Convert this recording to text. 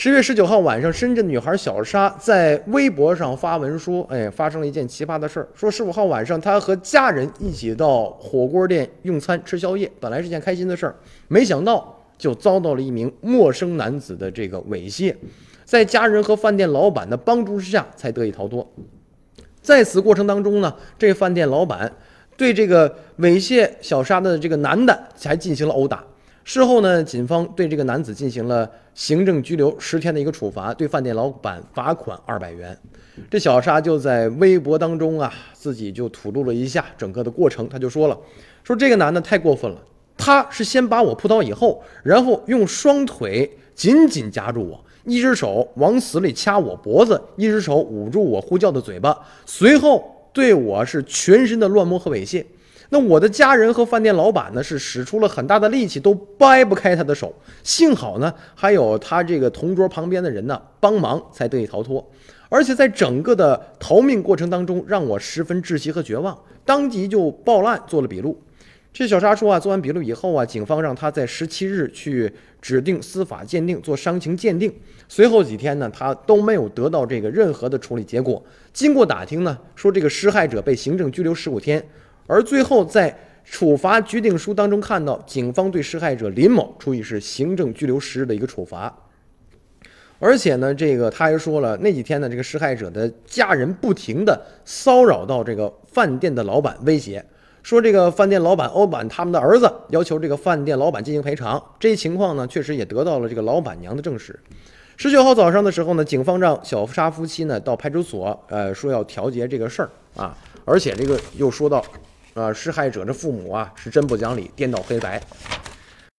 十月十九号晚上，深圳女孩小沙在微博上发文说：“哎，发生了一件奇葩的事儿。说十五号晚上，她和家人一起到火锅店用餐吃宵夜，本来是件开心的事儿，没想到就遭到了一名陌生男子的这个猥亵，在家人和饭店老板的帮助之下，才得以逃脱。在此过程当中呢，这饭店老板对这个猥亵小沙的这个男的还进行了殴打。”事后呢，警方对这个男子进行了行政拘留十天的一个处罚，对饭店老板罚款二百元。这小沙就在微博当中啊，自己就吐露了一下整个的过程，他就说了，说这个男的太过分了，他是先把我扑倒以后，然后用双腿紧紧夹住我，一只手往死里掐我脖子，一只手捂住我呼叫的嘴巴，随后对我是全身的乱摸和猥亵。那我的家人和饭店老板呢，是使出了很大的力气，都掰不开他的手。幸好呢，还有他这个同桌旁边的人呢帮忙，才得以逃脱。而且在整个的逃命过程当中，让我十分窒息和绝望，当即就报案，做了笔录。这小沙说啊，做完笔录以后啊，警方让他在十七日去指定司法鉴定做伤情鉴定。随后几天呢，他都没有得到这个任何的处理结果。经过打听呢，说这个施害者被行政拘留十五天。而最后在处罚决定书当中看到，警方对施害者林某处以是行政拘留十日的一个处罚。而且呢，这个他还说了，那几天呢，这个施害者的家人不停的骚扰到这个饭店的老板，威胁说这个饭店老板欧板他们的儿子要求这个饭店老板进行赔偿。这一情况呢，确实也得到了这个老板娘的证实。十九号早上的时候呢，警方让小沙夫妻呢到派出所，呃，说要调解这个事儿啊，而且这个又说到。啊，施害者的父母啊，是真不讲理，颠倒黑白。